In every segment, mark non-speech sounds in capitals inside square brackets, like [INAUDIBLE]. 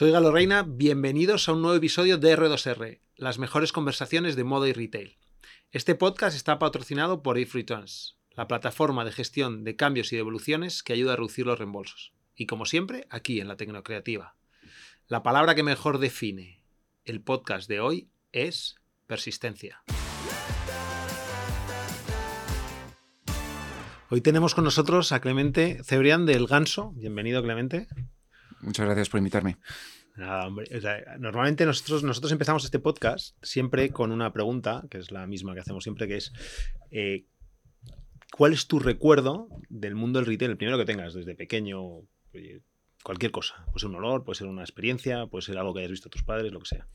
Soy Galo Reina, bienvenidos a un nuevo episodio de R2R, las mejores conversaciones de moda y retail. Este podcast está patrocinado por If la plataforma de gestión de cambios y devoluciones que ayuda a reducir los reembolsos. Y como siempre, aquí en la Tecnocreativa. La palabra que mejor define el podcast de hoy es persistencia. Hoy tenemos con nosotros a Clemente Cebrián del Ganso. Bienvenido, Clemente. Muchas gracias por invitarme. Nada, hombre. normalmente nosotros, nosotros empezamos este podcast siempre con una pregunta, que es la misma que hacemos siempre, que es eh, ¿cuál es tu recuerdo del mundo del retail? El primero que tengas, desde pequeño, cualquier cosa. Puede ser un olor, puede ser una experiencia, puede ser algo que hayas visto a tus padres, lo que sea.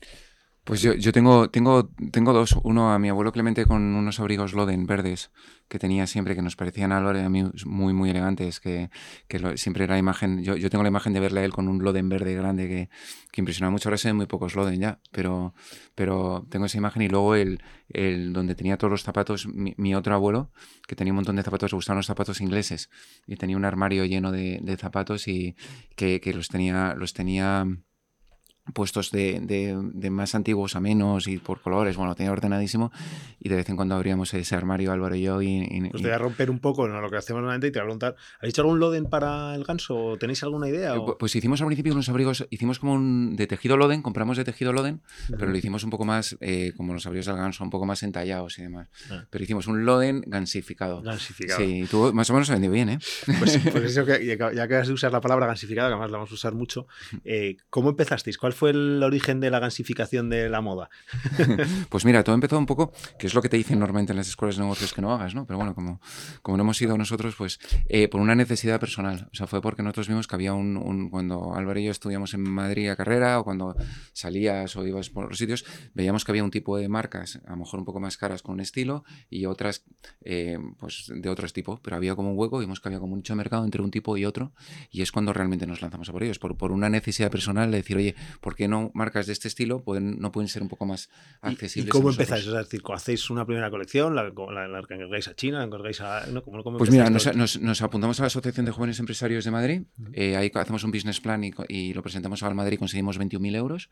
Pues yo, yo tengo, tengo, tengo dos. Uno a mi abuelo Clemente con unos abrigos Loden verdes que tenía siempre, que nos parecían a Lore a mí muy, muy elegantes, que, que siempre era imagen, yo, yo, tengo la imagen de verle a él con un Loden verde grande que, que impresionaba mucho. Ahora se ven muy pocos Loden ya, pero, pero tengo esa imagen y luego el, el donde tenía todos los zapatos, mi, otro abuelo, que tenía un montón de zapatos, le gustaban los zapatos ingleses y tenía un armario lleno de, de zapatos y que, que los tenía, los tenía puestos de, de, más antiguos a menos y por colores, bueno, tenía ordenadísimo y de vez en cuando abríamos ese armario Álvaro y yo y... pues te voy a romper un poco ¿no? lo que hacemos normalmente y te voy a preguntar, ¿habéis hecho algún loden para el ganso? ¿Tenéis alguna idea? Eh, pues hicimos al principio unos abrigos, hicimos como un de tejido loden, compramos de tejido loden, pero lo hicimos un poco más, eh, como los abrigos del ganso, un poco más entallados y demás. Ah. Pero hicimos un loden gansificado. Gansificado. Sí, tú más o menos se vendió bien, ¿eh? Pues, pues [LAUGHS] eso que, ya que acabas de usar la palabra gansificado, que además la vamos a usar mucho, eh, ¿cómo empezasteis? ¿Cuál fue el origen de la gansificación de la moda? [LAUGHS] pues mira, todo empezó un poco, que es lo que te dicen normalmente en las escuelas de negocios que no hagas, ¿no? Pero bueno, como, como no hemos sido nosotros, pues eh, por una necesidad personal. O sea, fue porque nosotros vimos que había un, cuando Álvaro y yo estudiamos en Madrid a carrera o cuando salías o ibas por los sitios, veíamos que había un tipo de marcas, a lo mejor un poco más caras con un estilo y otras eh, pues de otro tipo, pero había como un hueco, vimos que había como de mercado entre un tipo y otro y es cuando realmente nos lanzamos a por ellos, por, por una necesidad personal de decir, oye, ¿por qué no marcas de este estilo pueden, no pueden ser un poco más accesibles. ¿Y, cómo empezáis? Es decir, ¿hacéis una primera colección? ¿La, la, encargáis a China? ¿La encargáis a.? pues mira, nos, apuntamos a la Asociación de Jóvenes Empresarios de Madrid. Eh, ahí hacemos un business plan y, lo presentamos al Madrid. Conseguimos 21.000 euros.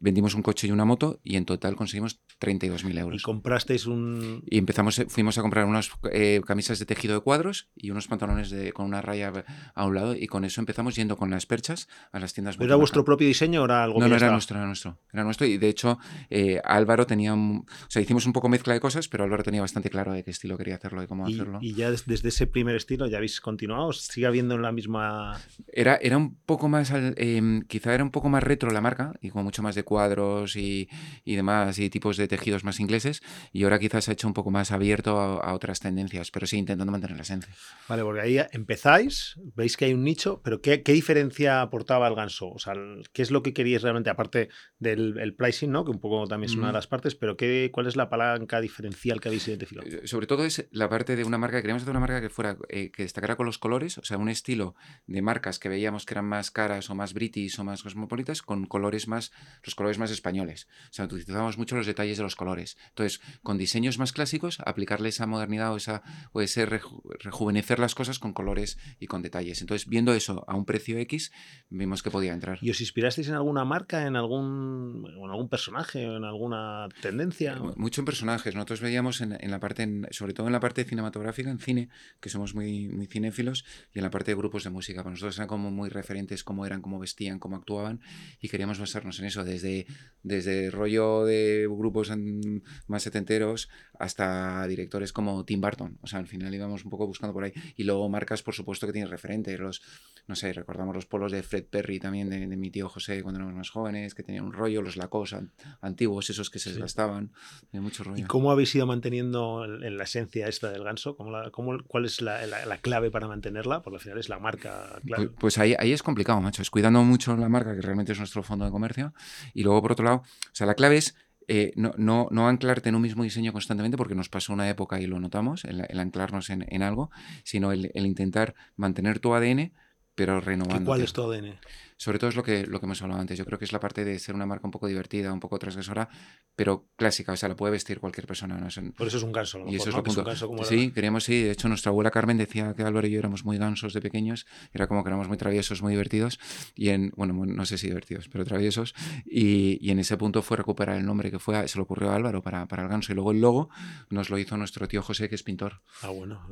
Vendimos un coche y una moto y en total conseguimos 32.000 euros. ¿Y comprasteis un.? Y empezamos, eh, fuimos a comprar unas eh, camisas de tejido de cuadros y unos pantalones de, con una raya a un lado. Y con eso empezamos yendo con las perchas a las tiendas. ¿Era vuestro propio diseño o era algo No, no, era nuestro, era nuestro. Era nuestro y de hecho eh, Álvaro tenía, o sea, hicimos un poco mezcla de cosas, pero Álvaro tenía bastante claro de qué estilo quería hacerlo y cómo hacerlo. ¿Y ya desde ese primer estilo ya habéis continuado? ¿Sigue habiendo la misma...? Era, era un poco más, em, quizá era un poco más retro la marca y con mucho más de cuadros y, y, demás y tipos de tejidos más ingleses y ahora quizás se ha hecho un poco más abierto a, otras tendencias, pero sí intentando mantener la esencia. Vale, porque ahí empezáis, veis que hay un nicho, pero ¿qué, qué diferencia aportaba el ganso? O sea, ¿qué es lo que queríais realmente, aparte del el pricing, ¿no? que un poco también es una de las partes, pero ¿qué, ¿cuál es la palanca diferencial que habéis identificado? Eh, sobre todo es la parte de una marca, queríamos hacer una marca que fuera eh, que destacara con los colores, o sea, un estilo de marcas que veíamos que eran más caras o más british o más cosmopolitas, con colores más, los colores más españoles. O sea, utilizábamos mucho los detalles de los colores. Entonces, con diseños más clásicos, aplicarle esa modernidad o, esa, o ese rejuvenecer las cosas con colores y con detalles. Entonces, viendo eso a un precio X, vimos que podía entrar. ¿Y os inspirasteis en alguna marca, en algún, en algún personaje, en alguna tendencia? Eh, mucho en personajes. Nosotros veíamos en, la parte, sobre todo en la parte cinematográfica, en cine, que somos muy, muy cinéfilos, y en la parte de grupos de música. Para nosotros eran como muy referentes cómo eran, cómo vestían, cómo actuaban, y queríamos basarnos en eso, desde, desde rollo de grupos más setenteros hasta directores como Tim Burton. O sea, al final íbamos un poco buscando por ahí. Y luego marcas, por supuesto, que tienen referentes. Los, no sé, recordamos los polos de Fred Perry también, de, mi tío José cuando éramos más jóvenes, que tenían un rollo, los Lacoste antiguos, esos que se desgastaban. mucho rollo. ¿Y cómo habéis ido manteniendo en la esencia esta del ganso? ¿Cómo cómo, ¿Cuál es la, la, clave para mantenerla? Porque al final es la marca Pues, pues, ahí, ahí es complicado, macho. Es cuidando mucho la marca, que realmente es nuestro fondo de comercio. Y luego, por otro lado, o sea, la clave es eh, no, no, no, anclarte en un mismo diseño constantemente, porque nos pasó una época y lo notamos, el, anclarnos en, en, algo, sino el, el, intentar mantener tu ADN, pero renovando. ¿Cuál es tu ADN? O sobre todo es lo que, lo que hemos hablado antes. Yo creo que es la parte de ser una marca un poco divertida, un poco transgresora, pero clásica. O sea, la puede vestir cualquier persona. ¿no? Por eso es un ganso. y eso es lo punto. sí, queríamos, sí. De hecho, nuestra abuela Carmen decía que Álvaro y yo éramos muy gansos de pequeños. Era como que éramos muy traviesos, muy divertidos. Y en, bueno, no sé si divertidos, pero traviesos. Y, y en ese punto fue recuperar el nombre que fue, se le ocurrió a Álvaro para, para el ganso. Y luego el logo nos lo hizo nuestro tío José, que es pintor. Ah, bueno.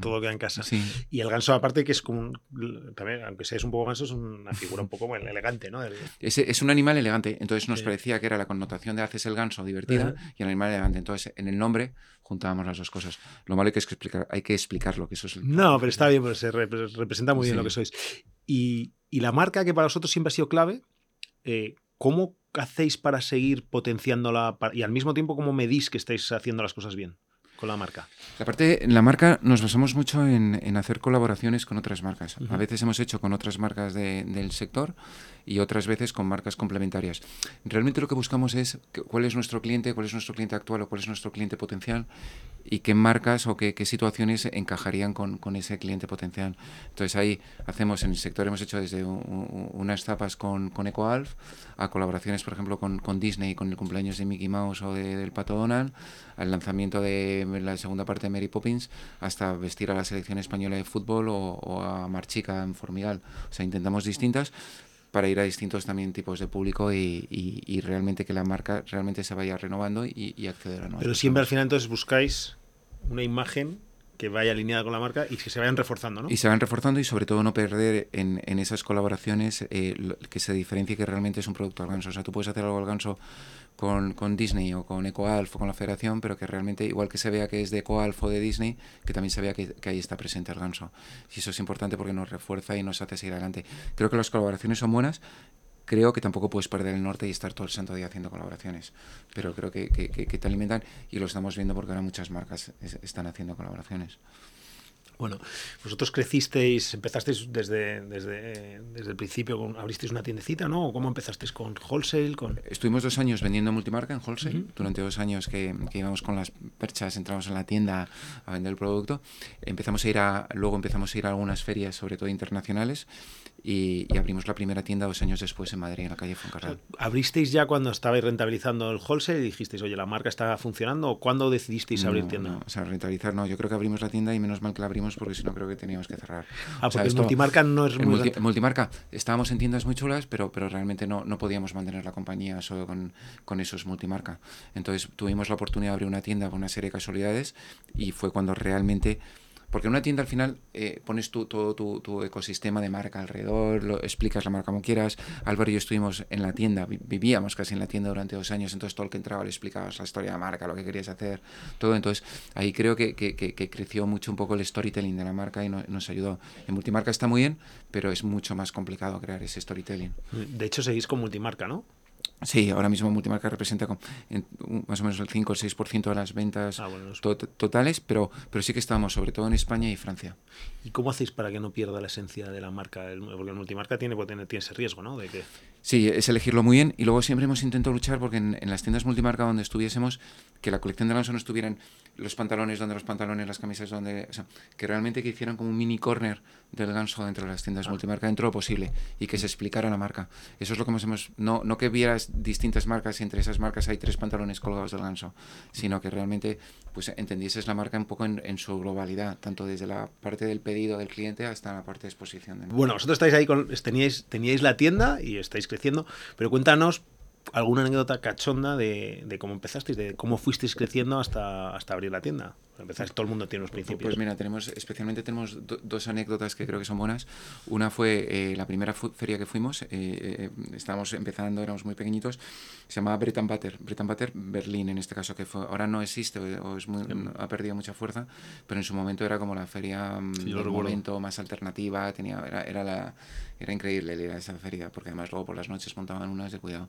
todo, queda en casa. Sí. Y el ganso, aparte, que es como un, también, aunque seas un poco ganso, es una figura un poco elegante, ¿no? Es, es, un animal elegante, entonces nos parecía que era la connotación de haces el ganso divertida y el animal elegante. Entonces, en el nombre juntábamos las dos cosas. Lo malo que es que explicar, hay que explicarlo, que eso es No, pero está bien, pues se representa muy bien lo que sois. Y, y, la marca que para vosotros siempre ha sido clave, eh, ¿cómo hacéis para seguir potenciándola y al mismo tiempo cómo medís que estáis haciendo las cosas bien? Con la marca? La parte, la marca nos basamos mucho en, hacer colaboraciones con otras marcas. A veces hemos hecho con otras marcas del sector y otras veces con marcas complementarias. Realmente lo que buscamos es cuál es nuestro cliente, cuál es nuestro cliente actual o cuál es nuestro cliente potencial y qué marcas o qué, situaciones encajarían con, ese cliente potencial. Entonces ahí hacemos, en el sector hemos hecho desde unas tapas con, con EcoAlf a colaboraciones, por ejemplo, con, con Disney, con el cumpleaños de Mickey Mouse o del Pato Donald, al lanzamiento de la segunda parte de Mary Poppins, hasta vestir a la selección española de fútbol o, a Marchica en Formigal. O sea, intentamos distintas para ir a distintos también tipos de público y, realmente que la marca realmente se vaya renovando y, acceder a nuevos. Pero siempre al final entonces buscáis una imagen que vaya alineada con la marca y que se vayan reforzando, ¿no? Y se vayan reforzando y sobre todo no perder en, en esas colaboraciones eh, que se diferencie que realmente es un producto al ganso. O sea, tú puedes hacer algo al ganso con, con, Disney o con EcoAlf o con la federación, pero que realmente, igual que se vea que es de EcoAlf o de Disney, que también se vea que, que, ahí está presente el ganso. Y eso es importante porque nos refuerza y nos hace seguir adelante. Creo que las colaboraciones son buenas. Creo que tampoco puedes perder el norte y estar todo el santo día haciendo colaboraciones, pero creo que, que, que te alimentan y lo estamos viendo porque ahora muchas marcas están haciendo colaboraciones. Bueno, vosotros crecisteis, empezasteis desde, desde, desde el principio, abristeis una tiendecita, ¿no? ¿Cómo empezasteis con wholesale? Con... Estuvimos dos años vendiendo multimarca en wholesale, durante dos años que, que, íbamos con las perchas, entramos en la tienda a vender el producto. Empezamos a ir a, luego empezamos a ir a algunas ferias, sobre todo internacionales, y, abrimos la primera tienda dos años después en Madrid, en la calle Foncarral. ¿Abristeis ya cuando estabais rentabilizando el wholesale y dijisteis, oye, la marca está funcionando? ¿O cuándo decidisteis abrir tienda? No, o sea, rentabilizar no. Yo creo que abrimos la tienda y menos mal que la abrimos porque si no creo que teníamos que cerrar. Ah, porque multimarca no es muy Multimarca, estábamos en tiendas muy chulas, pero, pero realmente no, no podíamos mantener la compañía solo con, con esos multimarca. Entonces tuvimos la oportunidad de abrir una tienda con una serie de casualidades y fue cuando realmente porque en una tienda al final eh, pones tu, todo tu, ecosistema de marca alrededor, lo, explicas la marca como quieras. Álvaro y yo estuvimos en la tienda, vivíamos casi en la tienda durante dos años, entonces todo el que entraba le explicabas la historia de la marca, lo que querías hacer, todo. Entonces ahí creo que, creció mucho un poco el storytelling de la marca y nos ayudó. En multimarca está muy bien, pero es mucho más complicado crear ese storytelling. De hecho, seguís con multimarca, ¿no? Sí, ahora mismo Multimarca representa más o menos el 5 o el 6% de las ventas ah, totales, pero, pero sí que estamos sobre todo en España y Francia. ¿Y cómo hacéis para que no pierda la esencia de la marca? El, porque el Multimarca tiene, tiene, tiene ese riesgo, ¿no? De que... Sí, es elegirlo muy bien y luego siempre hemos intentado luchar porque en, las tiendas Multimarca donde estuviésemos, que la colección de Ganso no estuvieran los pantalones donde los pantalones, las camisas donde... O sea, que realmente que hicieran como un mini corner del ganso dentro de las tiendas ah. multimarca dentro de lo posible y que se explicara la marca. Eso es lo que hemos... No, no que vieras distintas marcas y entre esas marcas hay tres pantalones colgados del ganso, sino que realmente pues entendieses la marca un poco en, su globalidad, tanto desde la parte del pedido del cliente hasta la parte de exposición. bueno, vosotros estáis ahí, con, teníais, teníais la tienda y estáis creciendo, pero cuéntanos alguna anécdota cachonda de, de, cómo empezasteis, de cómo fuisteis creciendo hasta, hasta abrir la tienda. Empezáis, todo el mundo tiene unos pues principios. Pues mira, tenemos, especialmente tenemos dos anécdotas que creo que son buenas. Una fue eh, la primera feria que fuimos, eh, eh, estábamos empezando, éramos muy pequeñitos, se llamaba Breton Butter, Breton Butter Berlín en este caso, que fue, ahora no existe o es muy, ha perdido mucha fuerza, pero en su momento era como la feria mm, sí, momento más alternativa, tenía, era, era la era increíble ir a esa feria, porque además luego por las noches montaban unas de cuidado.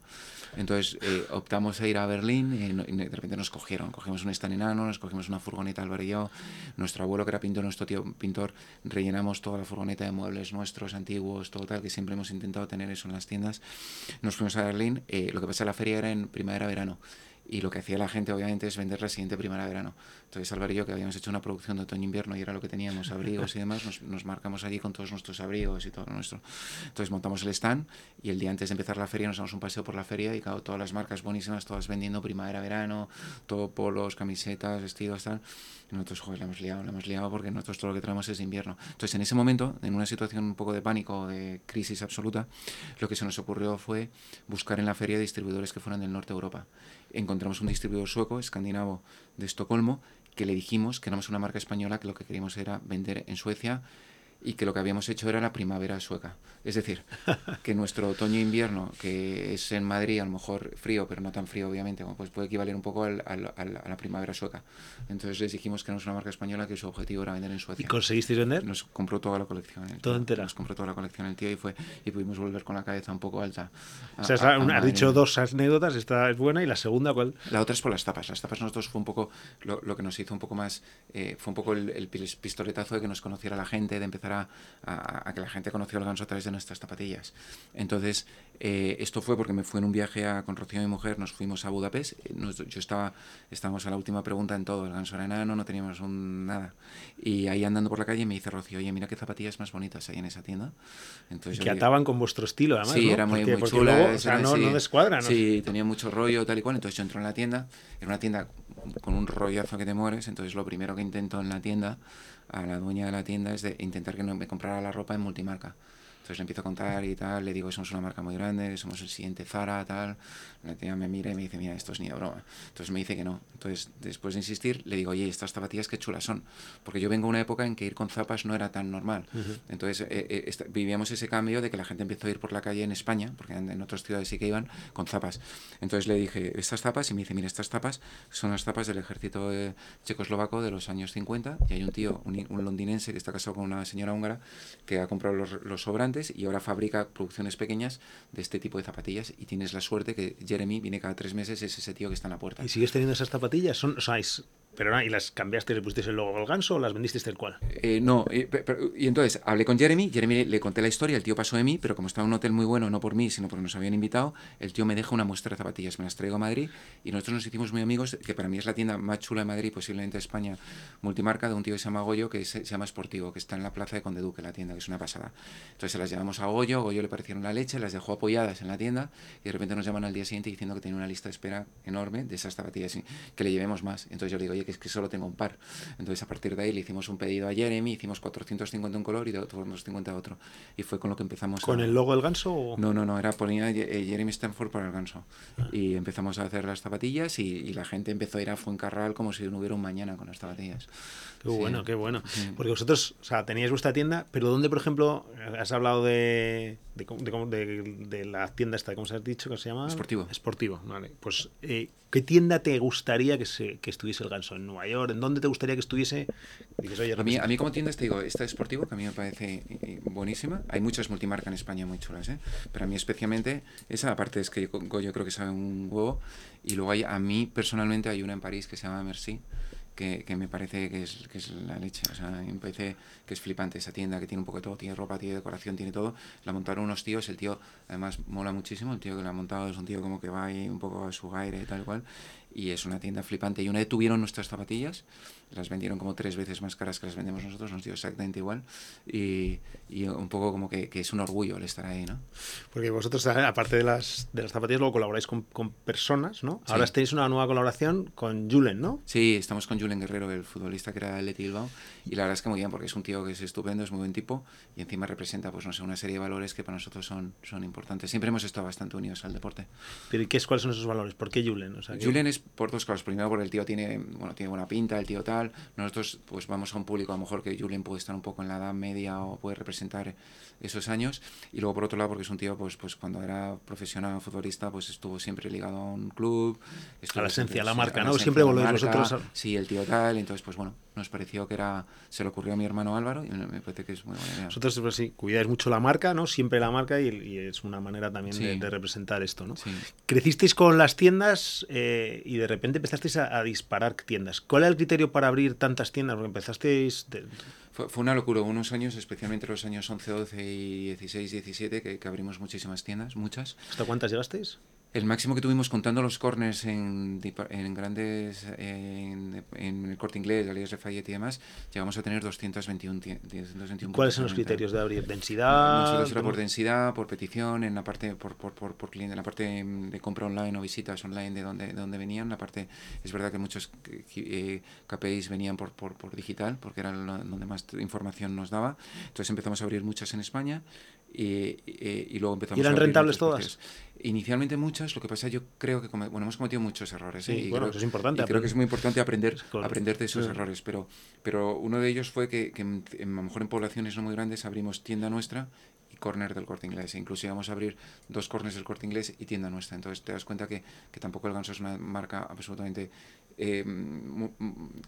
Entonces eh, optamos a ir a Berlín y, de repente nos cogieron. Cogimos un stand enano, nos cogimos una furgoneta Álvaro yo. Nuestro abuelo, que era pintor, nuestro tío pintor, rellenamos toda la furgoneta de muebles nuestros, antiguos, todo tal, que siempre hemos intentado tener eso en las tiendas. Nos fuimos a Berlín. Eh, lo que pasa, la feria era en primavera-verano y lo que hacía la gente obviamente es vender la siguiente primavera-verano. Entonces Álvaro y yo, que habíamos hecho una producción de otoño-invierno y era lo que teníamos, [LAUGHS] abrigos y demás, nos, nos, marcamos allí con todos nuestros abrigos y todo lo nuestro. Entonces montamos el stand y el día antes de empezar la feria nos damos un paseo por la feria y claro, todas las marcas buenísimas, todas vendiendo primavera-verano, todo polos, camisetas, vestidos, tal. Y nosotros, joder, la hemos liado, la hemos liado porque nosotros todo lo que traemos es invierno. Entonces en ese momento, en una situación un poco de pánico, de crisis absoluta, lo que se nos ocurrió fue buscar en la feria distribuidores que fueran del norte de Europa encontramos un distribuidor sueco, escandinavo, de Estocolmo, que le dijimos que éramos una marca española que lo que queríamos era vender en Suecia y que lo que habíamos hecho era la primavera sueca. Es decir, [LAUGHS] que nuestro otoño-invierno, que es en Madrid a lo mejor frío, pero no tan frío obviamente, pues puede equivaler un poco al, al, a la primavera sueca. Entonces les dijimos que éramos una marca española que su objetivo era vender en Suecia. ¿Y conseguisteis vender? Nos compró toda la colección. ¿Todo entera? Nos compró toda la colección el tío y, fue, y pudimos volver con la cabeza un poco alta. A, o sea, a, a has dicho dos anécdotas, esta es buena y la segunda, ¿cuál? La otra es por las tapas. Las tapas nosotros fue un poco, lo, lo que nos hizo un poco más, eh, fue un poco el, el, pistoletazo de que nos conociera la gente, de empezar a, a, a que la gente conoció el ganso a través de nuestras zapatillas. Entonces, eh, esto fue porque me fui en un viaje a, con Rocío y mi mujer, nos fuimos a Budapest. Eh, Nos, yo estaba, estábamos a la última pregunta en todo, el ganso era enano, no teníamos un, nada. Y ahí andando por la calle me dice Rocío, oye, mira qué zapatillas más bonitas hay en esa tienda. Entonces, que ataban con vuestro estilo, además. Sí, ¿no? era muy, porque, muy porque chula. Luego, o sea, no, sí, no descuadra, ¿no? Sí, tenía mucho rollo, tal y cual. Entonces yo entro en la tienda, era una tienda con un rollazo que te mueres. Entonces lo primero que intento en la tienda, a la dueña de la tienda, es de intentar que no me comprara la ropa en multimarca. Entonces le empiezo a contar y tal, le digo que somos una marca muy grande, somos el siguiente Zara, tal. La tía me mira y me dice, mira, esto es ni de broma. Entonces me dice que no. Entonces, después de insistir, le digo, oye, estas zapatillas qué chulas son. Porque yo vengo de una época en que ir con zapas no era tan normal. Uh -huh. Entonces, eh, eh, vivíamos ese cambio de que la gente empezó a ir por la calle en España, porque en otras ciudades sí que iban, con zapas. Entonces le dije, estas zapas, y me dice, mira, estas zapas son las zapas del ejército eh, checoslovaco de los años 50. Y hay un tío, un, un londinense que está casado con una señora húngara, que ha comprado los, los sobrantes y ahora fabrica producciones pequeñas de este tipo de zapatillas. Y tienes la suerte que Jeremy viene cada tres meses, es ese tío que está en la puerta. ¿Y sigues teniendo esas zapatillas? Son, o sea, es, pero no, ¿y las cambiaste, le pusiste el logo al ganso o las vendiste tal cual? Eh, no, y, pero, y, entonces hablé con Jeremy, Jeremy le, le, conté la historia, el tío pasó de mí, pero como estaba en un hotel muy bueno, no por mí, sino porque nos habían invitado, el tío me deja una muestra de zapatillas, me las traigo a Madrid y nosotros nos hicimos muy amigos, que para mí es la tienda más chula de Madrid, posiblemente de España, multimarca, de un tío que se llama Goyo, que se, se llama Sportivo, que está en la plaza de Conde Duque, la tienda, que es una pasada. Entonces se las llevamos a Goyo, Goyo le parecieron la leche, las dejó apoyadas en la tienda y de repente nos llaman al día siguiente diciendo que tiene una lista de espera enorme de esas zapatillas, que le llevemos más. Entonces yo le digo, oye, que es que solo tengo un par. Entonces a partir de ahí le hicimos un pedido a Jeremy, hicimos 450 un color y 250 otro. Y fue con lo que empezamos. ¿Con a... el logo del ganso? O... No, no, no, era ponía eh, Jeremy Stanford para el ganso. Ah. Y empezamos a hacer las zapatillas y, y, la gente empezó a ir a Fuencarral como si no hubiera un mañana con las zapatillas. Qué bueno, qué bueno. Sí. Porque vosotros, o sea, teníais vuestra tienda, pero ¿dónde, por ejemplo, has hablado de, de, de, de, de la tienda esta, ¿cómo se has dicho que se llama? Esportivo. Esportivo, vale. Pues, eh, ¿qué tienda te gustaría que, se, que estuviese el ganso? ¿En Nueva York? ¿En dónde te gustaría que estuviese? Dices, Oye, a, mí, a mí como tienda te digo, esta Esportivo, que a mí me parece buenísima. Hay muchas multimarcas en España muy chulas, ¿eh? Pero a mí especialmente esa, aparte es que yo, yo creo que sabe un huevo. Y luego hay, a mí personalmente hay una en París que se llama Merci que, me parece que es, que es la leche. O sea, me parece que es flipante esa tienda, que tiene un poco de todo, tiene ropa, tiene decoración, tiene todo. La montaron unos tíos, el tío además mola muchísimo, el tío que la ha montado es un tío como que va ahí un poco a su aire y tal cual. Y es una tienda flipante. Y una vez tuvieron nuestras zapatillas, las vendieron como tres veces más caras que las vendemos nosotros, nos dio exactamente igual. Y, y un poco como que, que, es un orgullo el estar ahí, ¿no? Porque vosotros, aparte de las, de las zapatillas, luego colaboráis con, con personas, ¿no? Sí. Ahora tenéis una nueva colaboración con Julen, ¿no? Sí, estamos con Julen Guerrero, el futbolista que era Leti Bilbao. Y la verdad es que muy bien, porque es un tío que es estupendo, es muy buen tipo y encima representa, pues no sé, una serie de valores que para nosotros son, son importantes. Siempre hemos estado bastante unidos al deporte. ¿Pero qué es, cuáles son esos valores? ¿Por qué Julen? O sea, Julen es por dos cosas. Primero, porque el tío tiene, bueno, tiene buena pinta, el tío tal. Nosotros, pues vamos a un público, a lo mejor que Julen puede estar un poco en la edad media o puede representar esos años. Y luego, por otro lado, porque es un tío, pues, pues cuando era profesional futbolista, pues estuvo siempre ligado a un club. A la esencia, a la marca, ¿no? Siempre volvéis vosotros. A... Sí, el tío tal. Entonces, pues bueno, nos pareció que era. Se le ocurrió a mi hermano Álvaro y me parece que es muy buena idea. Vosotros, pues sí, cuidáis mucho la marca, ¿no? Siempre la marca y, y es una manera también Sí. de, de, representar esto, ¿no? Sí. Crecisteis con las tiendas eh, y de repente empezasteis a, a, disparar tiendas. ¿Cuál era el criterio para abrir tantas tiendas? Porque empezasteis. De... Fue, fue, una locura, unos años, especialmente los años 11, 12 y 16, 17, que, que abrimos muchísimas tiendas, muchas. ¿Hasta cuántas llegasteis? El máximo que tuvimos contando los corners en, en grandes, en, en, el corte inglés, Alias Lafayette y demás, llegamos a tener 221. 221 ¿Cuáles son los criterios de abrir? ¿Densidad? Nosotros era por densidad, por petición, en la parte por, por, por, por, cliente, en la parte de compra online o visitas online de donde, de donde venían. La parte, es verdad que muchos eh, KPIs venían por, por, por digital, porque era donde más información nos daba. Entonces empezamos a abrir muchas en España y, y, luego empezamos ¿Y eran rentables todas? Inicialmente muchas, lo que pasa yo creo que bueno, hemos cometido muchos errores. ¿eh? y bueno, creo, eso es importante. Y creo que es muy importante aprender, [LAUGHS] aprender de esos errores, pero, pero uno de ellos fue que, que en, a lo mejor en poblaciones no muy grandes abrimos tienda nuestra y corner del corte inglés. E incluso íbamos a abrir dos corners del corte inglés y tienda nuestra. Entonces te das cuenta que, que tampoco el ganso es una marca absolutamente eh,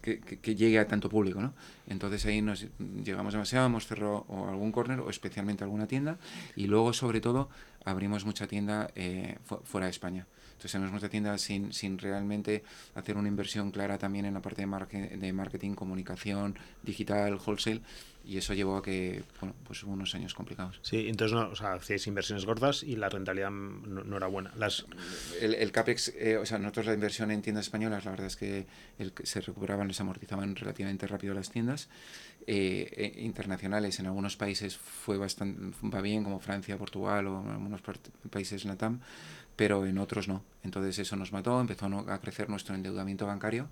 que, que, llegue a tanto público. ¿no? Entonces ahí nos llegamos demasiado, hemos cerrado o algún corner o especialmente alguna tienda y luego sobre todo abrimos mucha tienda eh, fuera de España. Entonces tenemos mucha tienda sin, sin realmente hacer una inversión clara también en la parte de, marketing, de marketing, comunicación, digital, wholesale y eso llevó a que, bueno, pues hubo unos años complicados. Sí, entonces, no, o sea, hacíais inversiones gordas y la rentabilidad no, era buena. Las... El, el CAPEX, eh, o sea, nosotros la inversión en tiendas españolas, la verdad es que el, se recuperaban, se amortizaban relativamente rápido las tiendas. Eh, eh, internacionales en algunos países fue bastante, va bien, como Francia, Portugal o algunos países LATAM, pero en otros no. Entonces eso nos mató, empezó a crecer nuestro endeudamiento bancario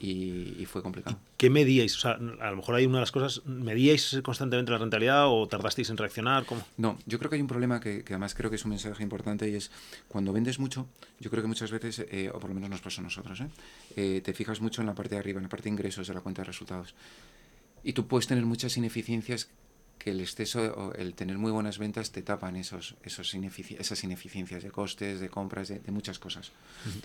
y, fue complicado. ¿Qué medíais? O sea, a lo mejor hay una de las cosas, ¿medíais constantemente la rentabilidad o tardasteis en reaccionar? ¿Cómo? No, yo creo que hay un problema que, que, además creo que es un mensaje importante y es cuando vendes mucho, yo creo que muchas veces, eh, o por lo menos nos pasa a nosotros, ¿eh? Eh, te fijas mucho en la parte de arriba, en la parte de ingresos de la cuenta de resultados. Y tú puedes tener muchas ineficiencias que el exceso o el tener muy buenas ventas te tapan esos, esos esas ineficiencias de costes, de compras, de, muchas cosas.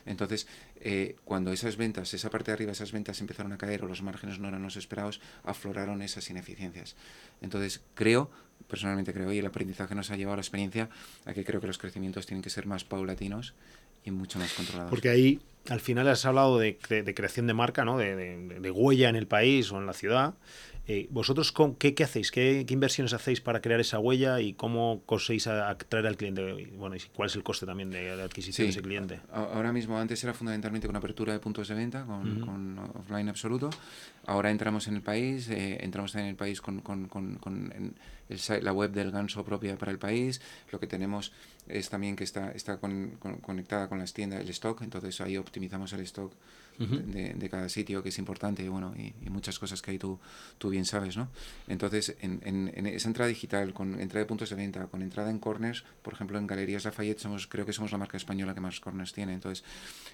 Entonces, eh, cuando esas ventas, esa parte de arriba, esas ventas empezaron a caer o los márgenes no eran los esperados, afloraron esas ineficiencias. Entonces, creo, personalmente creo, y el aprendizaje nos ha llevado a la experiencia, a que creo que los crecimientos tienen que ser más paulatinos y mucho más controlados. Porque ahí, al final, has hablado de, de, creación de marca, ¿no? De, de, huella en el país o en la ciudad. Eh, ¿Vosotros con, qué, qué hacéis? ¿Qué, ¿Qué, inversiones hacéis para crear esa huella y cómo conseguís atraer al cliente? Bueno, y cuál es el coste también de, adquisición de ese cliente? Ahora mismo, antes era fundamentalmente con apertura de puntos de venta, con, con offline absoluto. Ahora entramos en el país, eh, entramos en el país con, con, con, con el, la web del Ganso propia para el país. Lo que tenemos es también que está, está conectada con las tiendas, el stock, entonces ahí optimizamos el stock de, de, cada sitio, que es importante, y, bueno, y, y, muchas cosas que ahí tú, tú bien sabes, ¿no? Entonces, en, en, en, esa entrada digital, con entrada de puntos de venta, con entrada en corners, por ejemplo, en Galerías Lafayette, somos, creo que somos la marca española que más corners tiene, entonces,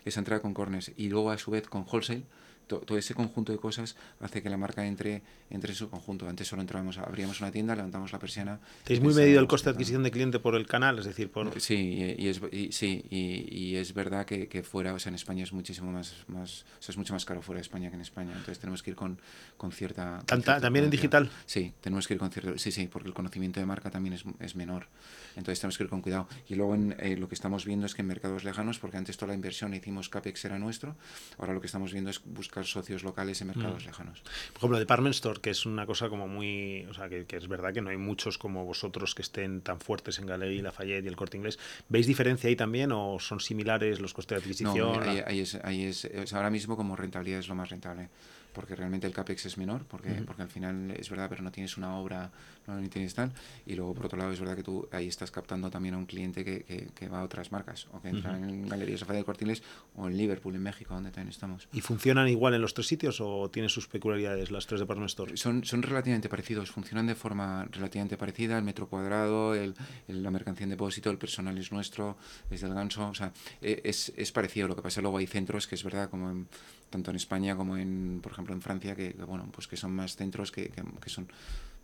esa entrada con corners, y luego a su vez con wholesale, todo ese conjunto de cosas hace que la marca entre, entre en su conjunto. Antes solo entrábamos, abríamos una tienda, levantamos la persiana. ¿Tenéis muy medido el coste de adquisición de cliente por el canal? Es decir, por... Sí, y, es, y, sí, y, y, es verdad que, que, fuera, o sea, en España es muchísimo más, más o sea, es mucho más caro fuera de España que en España. Entonces tenemos que ir con, con cierta... Con cierta ¿También en digital? Sí, tenemos que ir con cierto... Sí, sí, porque el conocimiento de marca también es, es menor. Entonces tenemos que ir con cuidado. Y luego en, eh, lo que estamos viendo es que en mercados lejanos, porque antes toda la inversión hicimos CAPEX era nuestro, ahora lo que estamos viendo es buscar socios locales en mercados mm. lejanos. Por ejemplo, Department Store, que es una cosa como muy... O sea, que, que, es verdad que no hay muchos como vosotros que estén tan fuertes en Galería, Lafayette y el Corte Inglés. ¿Veis diferencia ahí también o son similares los costes de adquisición? No, ahí, ahí, es, ahí es, o sea, ahora mismo como rentabilidad es lo más rentable porque realmente el CAPEX es menor, porque, uh -huh. porque al final es verdad, pero no tienes una obra, no tienes tal. Y luego, por otro lado, es verdad que tú ahí estás captando también a un cliente que, que, que va a otras marcas, o que entra uh -huh. en Galerías Sofía de Cortiles o en Liverpool, en México, donde también estamos. ¿Y funcionan igual en los tres sitios o tienen sus peculiaridades las tres department stores? Son, son relativamente parecidos, funcionan de forma relativamente parecida, el metro cuadrado, el, el, la mercancía en depósito, el personal es nuestro, es del ganso, o sea, es, es parecido. Lo que pasa luego hay centros que es verdad, como en, tanto en España como en, por ejemplo, en Francia, que, que bueno, pues que son más centros que, que, que son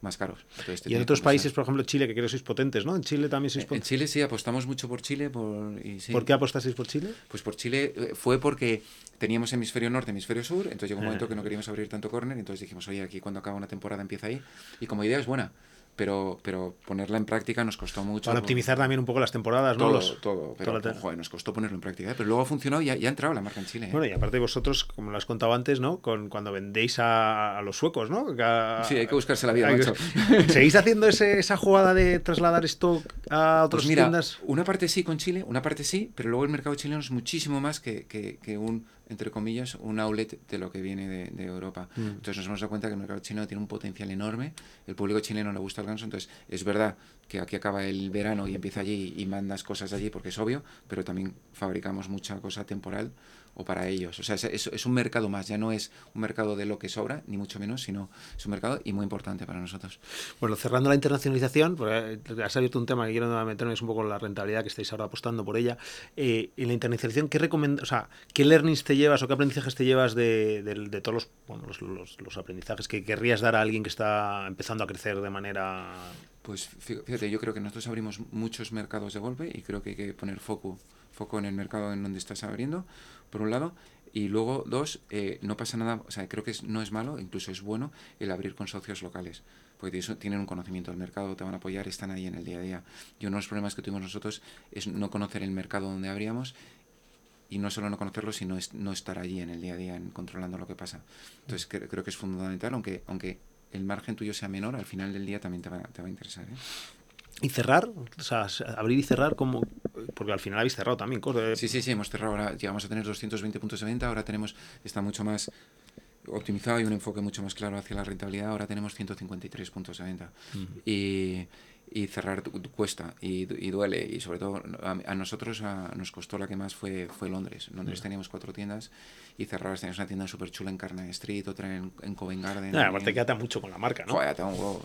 más caros. Entonces, y en otros países, por ejemplo, Chile, que creo que sois potentes, ¿no? En Chile también sois potentes. En Chile sí, apostamos mucho por Chile. Por, y sí. ¿Por qué apostasteis por Chile? Pues por Chile eh, fue porque teníamos hemisferio norte, hemisferio sur, entonces llegó un momento que no queríamos abrir tanto corner, entonces dijimos, oye, aquí cuando acaba una temporada empieza ahí. Y como idea es buena, pero, pero ponerla en práctica nos costó mucho. Para optimizar también un poco las temporadas, ¿no? Todo, Los- todo. Pero, toda la- joder, nos costó ponerlo en práctica. ¿eh? Pero luego ha funcionado y ya, ya ha entrado la marca en Chile. ¿eh? Bueno, y aparte vosotros, como lo has contado antes, ¿no? Con, cuando vendéis a, a los suecos, ¿no? A- Sí, hay que buscarse la vida, hay que- macho. [LAUGHS] ¿Seguís haciendo ese- esa jugada de trasladar stock a otras Pues mira, tiendas? una parte sí con Chile, una parte sí, pero luego el mercado chileno es muchísimo más que, que- que un, entre comillas, un outlet de lo que viene de, de Europa. Mm. Entonces nos hemos dado cuenta que el mercado chileno tiene un potencial enorme, el público chileno le gusta entonces es verdad que aquí acaba el verano y empieza allí y mandas cosas allí porque es obvio, pero también fabricamos mucha cosa temporal o para ellos. O sea, es, es- un mercado más, ya no es un mercado de lo que sobra, ni mucho menos, sino es un mercado y muy importante para nosotros. Bueno, cerrando la internacionalización, porque eh, has abierto un tema que quiero meterme, es un poco la rentabilidad que estáis ahora apostando por ella. Eh, en la internacionalización, ¿qué recomend o sea, qué learnings te llevas o qué aprendizajes te llevas de, de- de todos los, bueno, los, los- los aprendizajes que querrías dar a alguien que está empezando a crecer de manera... Pues fí- fíjate, yo creo que nosotros abrimos muchos mercados de golpe y creo que hay que poner foco, foco en el mercado en donde estás abriendo, por un lado. Y luego, dos, eh, no pasa nada, o sea, creo que es- no es malo, incluso es bueno el abrir con socios locales, porque tienen un conocimiento del mercado, te van a apoyar, están ahí en el día a día. Y uno de los problemas que tuvimos nosotros es no conocer el mercado donde abríamos y no solo no conocerlo, sino es- no estar allí en el día a día, en controlando lo que pasa. Entonces cre- creo que es fundamental, aunque, aunque el margen tuyo sea menor, al final del día también te va, te va a interesar. ¿eh? Y cerrar, o sea, abrir y cerrar como... Porque al final habéis cerrado también cosas. Sí, sí, sí, hemos cerrado ahora, llegamos a tener 220 puntos de venta, ahora tenemos, está mucho más optimizado y un enfoque mucho más claro hacia la rentabilidad, ahora tenemos 153 puntos de venta. y, y cerrar cuesta y, y duele, y sobre todo a, a nosotros a- nos costó la que más fue, fue Londres. En Londres teníamos cuatro tiendas y cerrar, teníamos una tienda súper chula en Carnaby Street, otra en, en Covent Garden. Nah, aparte en- queda mucho con la marca, ¿no? Joder, un.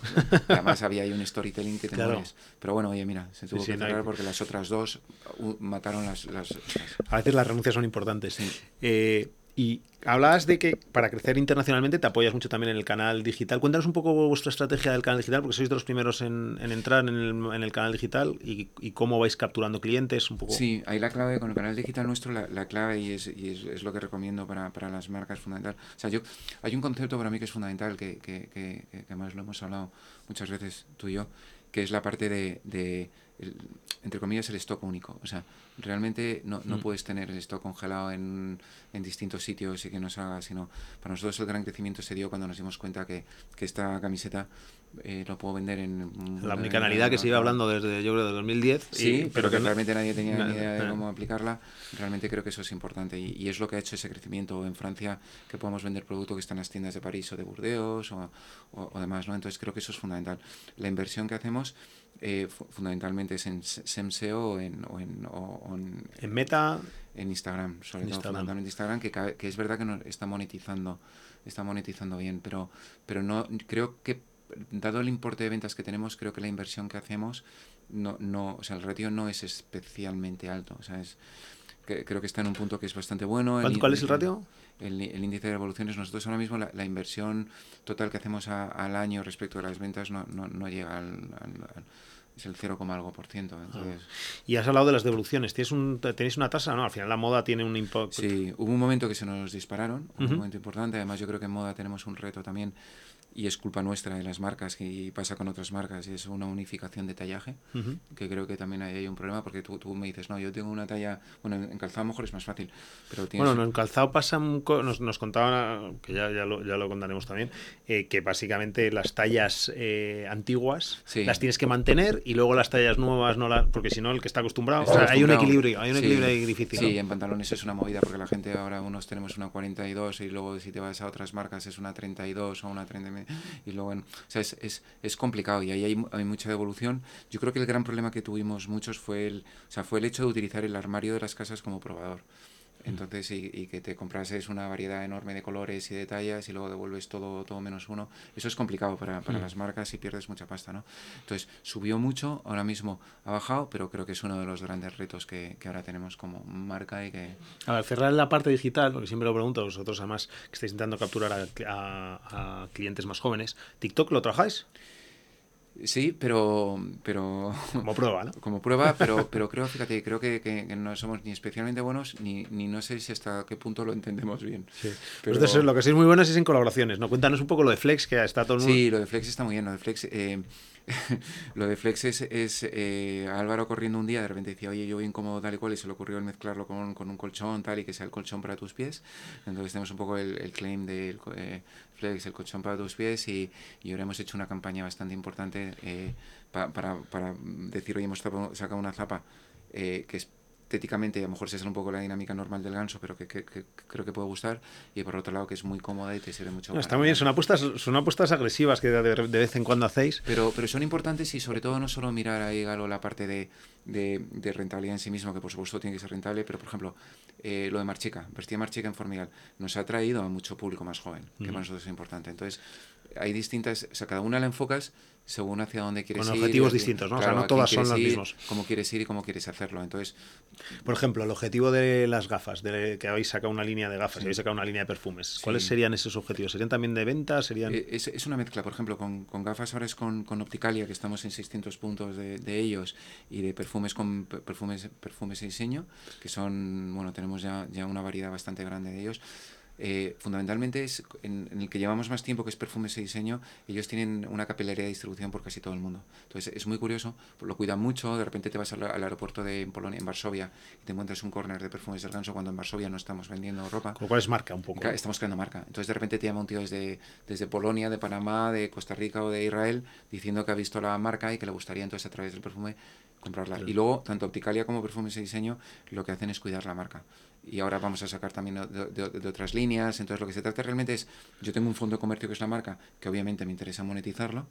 Además había ahí un storytelling que te Claro. Pero bueno, oye, mira, se tuvo sí, que no hay- cerrar porque las otras dos uh, mataron las... las- las- A veces las renuncias son importantes. Sí. Eh, y hablabas de que para crecer internacionalmente te apoyas mucho también en el canal digital. Cuéntanos un poco vuestra estrategia del canal digital, porque sois de los primeros en, en entrar en el, en el canal digital y, cómo vais capturando clientes un poco. Sí, ahí la clave con el canal digital nuestro, la, la clave y, es, y es, es lo que recomiendo para, para las marcas fundamental. O sea, yo, hay un concepto para mí que es fundamental, que, que, que, que además lo hemos hablado muchas veces tú y yo, que es la parte de el- entre comillas, el stock único. O sea, realmente no, no Mm. puedes tener el stock congelado en, en distintos sitios y que no salga, sino para nosotros el gran crecimiento se dio cuando nos dimos cuenta que, que esta camiseta eh, lo puedo vender en... La omnicanalidad que se iba hablando desde, yo creo, de 2010. y- Sí, pero que no- realmente nadie tenía ni idea de cómo aplicarla. Realmente creo que eso es importante y, y es lo que ha hecho ese crecimiento en Francia, que podemos vender producto que está en las tiendas de París o de Burdeos o, o- o demás, ¿no? Entonces creo que eso es fundamental. La inversión que hacemos eh, fu- fundamentalmente es en SEMSEO en, o en, o- en, En Meta, en Instagram, sobre En todo Instagram. fundamentalmente Instagram, que, que es verdad que no está monetizando, está monetizando bien, pero, pero no creo que dado el importe de ventas que tenemos, creo que la inversión que hacemos no, no, o sea, el ratio no es especialmente alto, o sea, es- que- creo que está en un punto que es bastante bueno. ¿cuál, es el ratio? el, el índice de revoluciones, nosotros ahora mismo la, la inversión total que hacemos a- al año respecto de las ventas no, no, no llega al, al- al- es el 0, algo por ciento. Entonces, Y has hablado de las devoluciones. ¿Tienes un, ¿Tenéis una tasa? No, al final la moda tiene un impacto. Sí, hubo un momento que se nos dispararon, un momento importante. Además, yo creo que en moda tenemos un reto también y es culpa nuestra de las marcas y pasa con otras marcas y es una unificación de tallaje, Ujú. que creo que también ahí hay un problema porque tú, tú me dices, no, yo tengo una talla, bueno, en calzado a lo mejor es más fácil, pero tienes... Bueno, no, en calzado pasa un co- nos, nos contaban, que ya, ya, lo, ya lo contaremos también, eh, que básicamente las tallas eh, antiguas Sí. las tienes que mantener y luego las tallas nuevas no las, porque si no el que está acostumbrado, Está o sea, hay un acostumbrado. equilibrio, hay un Sí, equilibrio ahí difícil. Sí, ¿no? en pantalones es una movida porque la gente ahora unos tenemos una 42 y luego si te vas a otras marcas es una 32 o una 30 y luego es, es, es complicado y ahí hay, hay mucha devolución. Yo creo que el gran problema que tuvimos muchos fue el, o sea, fue el hecho de utilizar el armario de las casas como probador. Entonces, y, y que te comprases una variedad enorme de colores y de tallas y luego devuelves todo, todo menos uno. Eso es complicado para, para Mm. las marcas y pierdes mucha pasta, ¿no? Entonces, subió mucho, ahora mismo ha bajado, pero creo que es uno de los grandes retos que, que ahora tenemos como marca y que... A ver, cerrar la parte digital, porque siempre lo pregunto, vosotros además que estáis intentando capturar a, a- a clientes más jóvenes, ¿TikTok lo trabajáis? Sí, pero, pero... [LAUGHS] Como prueba, ¿no? Como prueba, pero, [LAUGHS] pero creo, fíjate, creo que, que, no somos ni especialmente buenos, ni, ni, no sé si hasta qué punto lo entendemos bien. Sí. Pero... Entonces, lo que sí es muy bueno es en colaboraciones, ¿no? Cuéntanos un poco lo de Flex, que está todo el mundo... Sí, lo de Flex está muy bien, lo de Flex... Eh, [LAUGHS] lo de Flex es, es eh, Álvaro corriendo un día, de repente decía, oye, yo voy incómodo tal y cual, y se le ocurrió el mezclarlo con, con, un colchón tal y que sea el colchón para tus pies. Entonces tenemos un poco el, el claim del eh, Flex, el colchón para tus pies, y, y, ahora hemos hecho una campaña bastante importante eh, pa, para, para decir, oye, hemos sacado una zapa eh, que es estéticamente a lo mejor se sale un poco la dinámica normal del ganso, pero que, que, que, creo que puede gustar. Y por otro lado, que es muy cómoda y te sirve mucho. No, está muy bien, son apuestas, son apuestas agresivas que de, de, vez en cuando hacéis. Pero, pero son importantes y sobre todo no solo mirar ahí, Galo, la parte de, de, de, rentabilidad en sí mismo, que por supuesto tiene que ser rentable, pero por ejemplo, eh, lo de Marchica, Vestía Marchica en Formigal, nos ha traído a mucho público más joven, que uh -huh. para nosotros es importante. Entonces, hay distintas, o sea, cada una la enfocas según hacia dónde quieres ir. Con objetivos distintos, ¿no? Claro, o sea, no todas son los ir, mismos. Cómo quieres ir y cómo quieres hacerlo. Entonces, por ejemplo, el objetivo de las gafas, de que habéis sacado una línea de gafas, sí. habéis sacado una línea de perfumes. ¿Cuáles serían esos objetivos? ¿Serían también de venta? ¿Serían... Es, es una mezcla, por ejemplo, con, con, gafas ahora es con, con Opticalia, que estamos en 600 puntos de, de, ellos, y de perfumes con perfumes, perfumes y diseño, que son, bueno, tenemos ya, ya una variedad bastante grande de ellos. Eh, fundamentalmente es en, en, el que llevamos más tiempo, que es perfumes y diseño, ellos tienen una capilaridad de distribución por casi todo el mundo. Entonces es muy curioso, lo cuidan mucho, de repente te vas al, al aeropuerto de en Polonia, en Varsovia, y te encuentras un corner de perfumes del ganso cuando en Varsovia no estamos vendiendo ropa. Con lo cual es marca un poco. Estamos creando marca. Entonces de repente te llama un tío desde, desde Polonia, de Panamá, de Costa Rica o de Israel, diciendo que ha visto la marca y que le gustaría entonces a través del perfume comprarla. Y luego, tanto Opticalia como Perfumes y Diseño lo que hacen es cuidar la marca. Y ahora vamos a sacar también de, de, de, otras líneas. Entonces, lo que se trata realmente es: yo tengo un fondo de comercio que es la marca, que obviamente me interesa monetizarlo.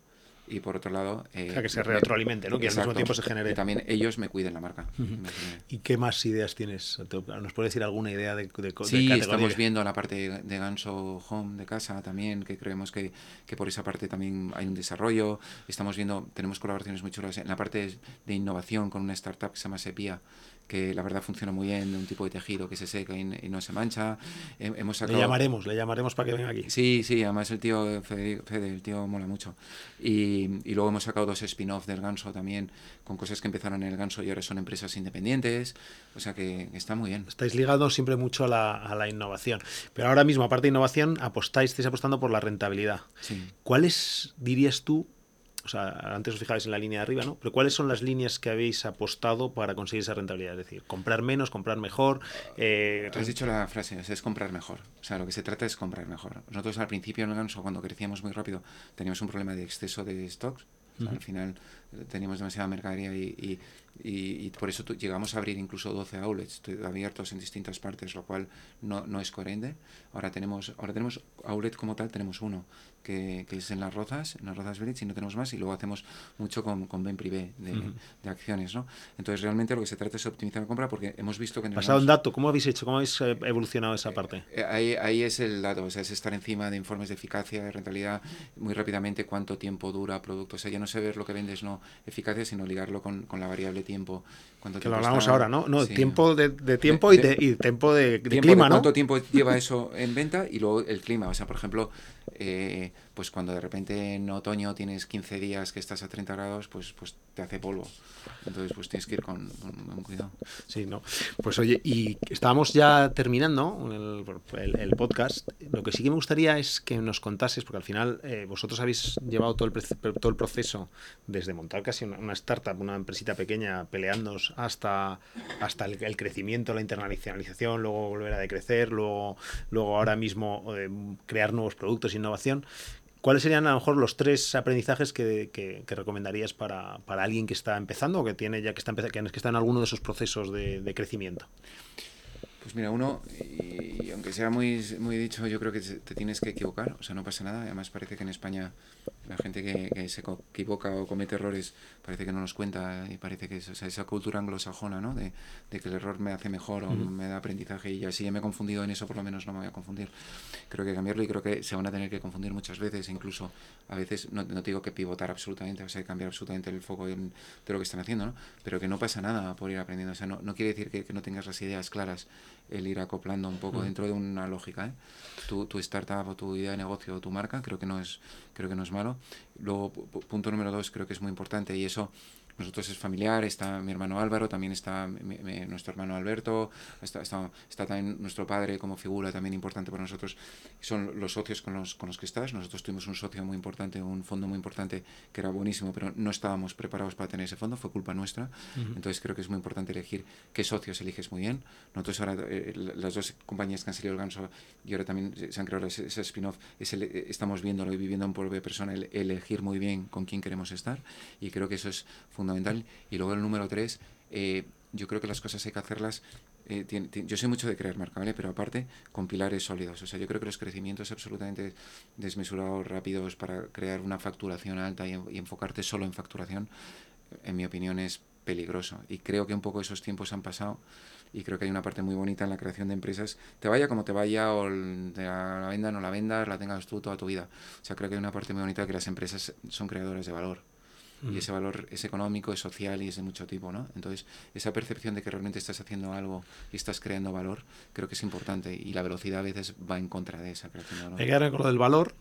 Y por otro lado. Eh, o sea, que se retroalimente, ¿no? Que exacto, al mismo tiempo se genere. Y también ellos me cuiden la marca. Uh -huh. ¿Y qué más ideas tienes? ¿Nos puedes decir alguna idea de, de, sí, de estamos viendo la parte de ganso home de casa también, que creemos que, que por esa parte también hay un desarrollo. Estamos viendo, tenemos colaboraciones muy chulas en la parte de innovación con una startup que se llama Sepia que la verdad funciona muy bien, de un tipo de tejido que se seca y, y no se mancha. Hemos sacado... Le llamaremos, le llamaremos para que venga aquí. Sí, sí, además el tío Fede, Fede el tío mola mucho. Y, y luego hemos sacado dos spin-off del ganso también, con cosas que empezaron en el ganso y ahora son empresas independientes, o sea que está muy bien. Estáis ligados siempre mucho a la, a la innovación, pero ahora mismo, aparte de innovación, apostáis, estáis apostando por la rentabilidad. Sí. ¿Cuáles dirías tú o sea, antes os fijabais en la línea de arriba, ¿no? Pero ¿cuáles son las líneas que habéis apostado para conseguir esa rentabilidad? Es decir, comprar menos, comprar mejor. Eh... Has dicho la frase, es comprar mejor. O sea, lo que se trata es comprar mejor. Nosotros al principio cuando crecíamos muy rápido, teníamos un problema de exceso de stocks. O sea, uh -huh. Al final teníamos demasiada mercadería y, y, y, y, por eso llegamos a abrir incluso 12 outlets abiertos en distintas partes, lo cual no, no es coherente. Ahora tenemos, ahora tenemos outlet como tal, tenemos uno, que, que, es en las Rozas, en las Rozas Village, y no tenemos más, y luego hacemos mucho con, con Ben Privé de, uh -huh. de, acciones, ¿no? Entonces, realmente lo que se trata es optimizar la compra, porque hemos visto que... Pasado un dato, ¿cómo habéis hecho? ¿Cómo habéis eh, evolucionado esa parte? Eh, ahí, ahí es el dato, o sea, es estar encima de informes de eficacia, de rentabilidad, muy rápidamente cuánto tiempo dura producto, o sea, ya no sé ver lo que vendes, no eficacia, sino ligarlo con, con la variable tiempo. Cuánto que tiempo lo hablamos ahora, ¿no? No, sí. tiempo de, de tiempo de, y, de, y tiempo de, tiempo clima, ¿no? ¿Cuánto tiempo lleva eso en venta? Y luego el clima, o sea, por ejemplo, eh, pues cuando de repente en otoño tienes 15 días que estás a 30 grados, pues, pues te hace polvo. Entonces, pues tienes que ir con, con, cuidado. Sí, no. Pues oye, y estábamos ya terminando el, el, podcast. Lo que sí que me gustaría es que nos contases, porque al final eh, vosotros habéis llevado todo el, todo el proceso desde montar casi una, una startup, una empresita pequeña, peleándonos hasta, hasta el, el, crecimiento, la internacionalización, luego volver a decrecer, luego, luego ahora mismo eh, crear nuevos productos, innovación. ¿Cuáles serían a lo mejor los tres aprendizajes que, que, recomendarías para, para, alguien que está empezando o que tiene ya que está, que está en alguno de esos procesos de, de crecimiento? Pues mira, uno, y, y, aunque sea muy, muy dicho, yo creo que te tienes que equivocar, o sea, no pasa nada. Además, parece que en España la gente que, que se equivoca o comete errores parece que no nos cuenta y parece que es, o sea, esa cultura anglosajona, ¿no? De, de, que el error me hace mejor o me da aprendizaje y así ya me he confundido en eso, por lo menos no me voy a confundir. Creo que cambiarlo y creo que se van a tener que confundir muchas veces, incluso a veces, no, no te digo que pivotar absolutamente, o sea, cambiar absolutamente el foco de, de, lo que están haciendo, ¿no? Pero que no pasa nada por ir aprendiendo, o sea, no, no quiere decir que, que no tengas las ideas claras el ir acoplando un poco dentro de una lógica. ¿eh? Tu, tu, startup o tu idea de negocio o tu marca, creo que no es, creo que no es malo. Luego, punto número dos, creo que es muy importante y eso nosotros es familiar, está mi hermano Álvaro, también está nuestro hermano Alberto, está, está, está, también nuestro padre como figura también importante para nosotros. Son los socios con los, con los que estás. Nosotros tuvimos un socio muy importante, un fondo muy importante que era buenísimo, pero no estábamos preparados para tener ese fondo, fue culpa nuestra. Entonces creo que es muy importante elegir qué socios eliges muy bien. Nosotros ahora, eh, las dos compañías que han salido el ganso y ahora también se han creado ese, spin-off, estamos viéndolo y viviendo en por persona, el, elegir muy bien con quién queremos estar y creo que eso es fundamental fundamental. Y luego el número tres, eh, yo creo que las cosas hay que hacerlas. Eh, yo sé mucho de crear marca, ¿vale? Pero aparte, con pilares sólidos. O sea, yo creo que los crecimientos absolutamente desmesurados, rápidos, para crear una facturación alta y, enfocarte solo en facturación, en mi opinión, es peligroso. Y creo que un poco esos tiempos han pasado y creo que hay una parte muy bonita en la creación de empresas, te vaya como te vaya, o la, venda no la vendas, la tengas tú toda tu vida. O sea, creo que hay una parte muy bonita que las empresas son creadoras de valor y ese valor es económico, es social y es de mucho tipo, ¿no? Entonces, esa percepción de que realmente estás haciendo algo y estás creando valor, creo que es importante y la velocidad a veces va en contra de esa creación de valor. Hay que con lo del valor,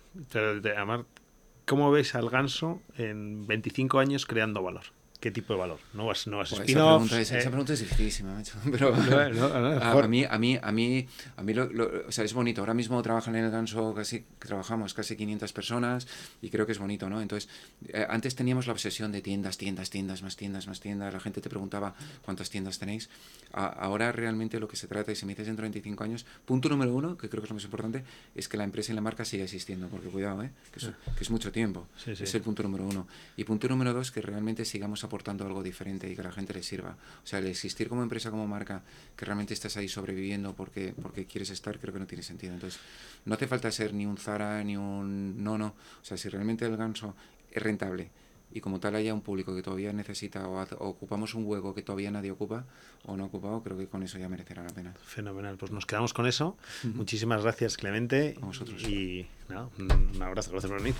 ¿cómo ves al ganso en 25 años creando valor? ¿Qué tipo de valor? No vas, no vas esa, pregunta es, esa eh. pregunta es dificilísima, [LAUGHS] Pero a, mí, a mí, a mí, a mí lo, o sea, es bonito. Ahora mismo trabajan en el Ganso casi, trabajamos casi 500 personas y creo que es bonito, ¿no? Entonces, eh, antes teníamos la obsesión de tiendas, tiendas, tiendas, más tiendas, más tiendas. La gente te preguntaba cuántas tiendas tenéis. ahora realmente lo que se trata, y si me dices dentro de 25 años, punto número uno, que creo que es lo más importante, es que la empresa y la marca siga existiendo, porque cuidado, ¿eh? Que es, que es mucho tiempo. Es el punto número uno. Y punto número dos, que realmente sigamos aportando algo diferente y que a la gente le sirva. O sea, el existir como empresa, como marca, que realmente estás ahí sobreviviendo porque, porque quieres estar, creo que no tiene sentido. Entonces, no hace falta ser ni un Zara, ni un no, no. O sea, si realmente el ganso es rentable y como tal haya un público que todavía necesita o, ocupamos un hueco que todavía nadie ocupa o no ha ocupado, creo que con eso ya merecerá la pena. Fenomenal, pues nos quedamos con eso. Muchísimas gracias Clemente. A vosotros. Y nada, un abrazo, gracias por venir.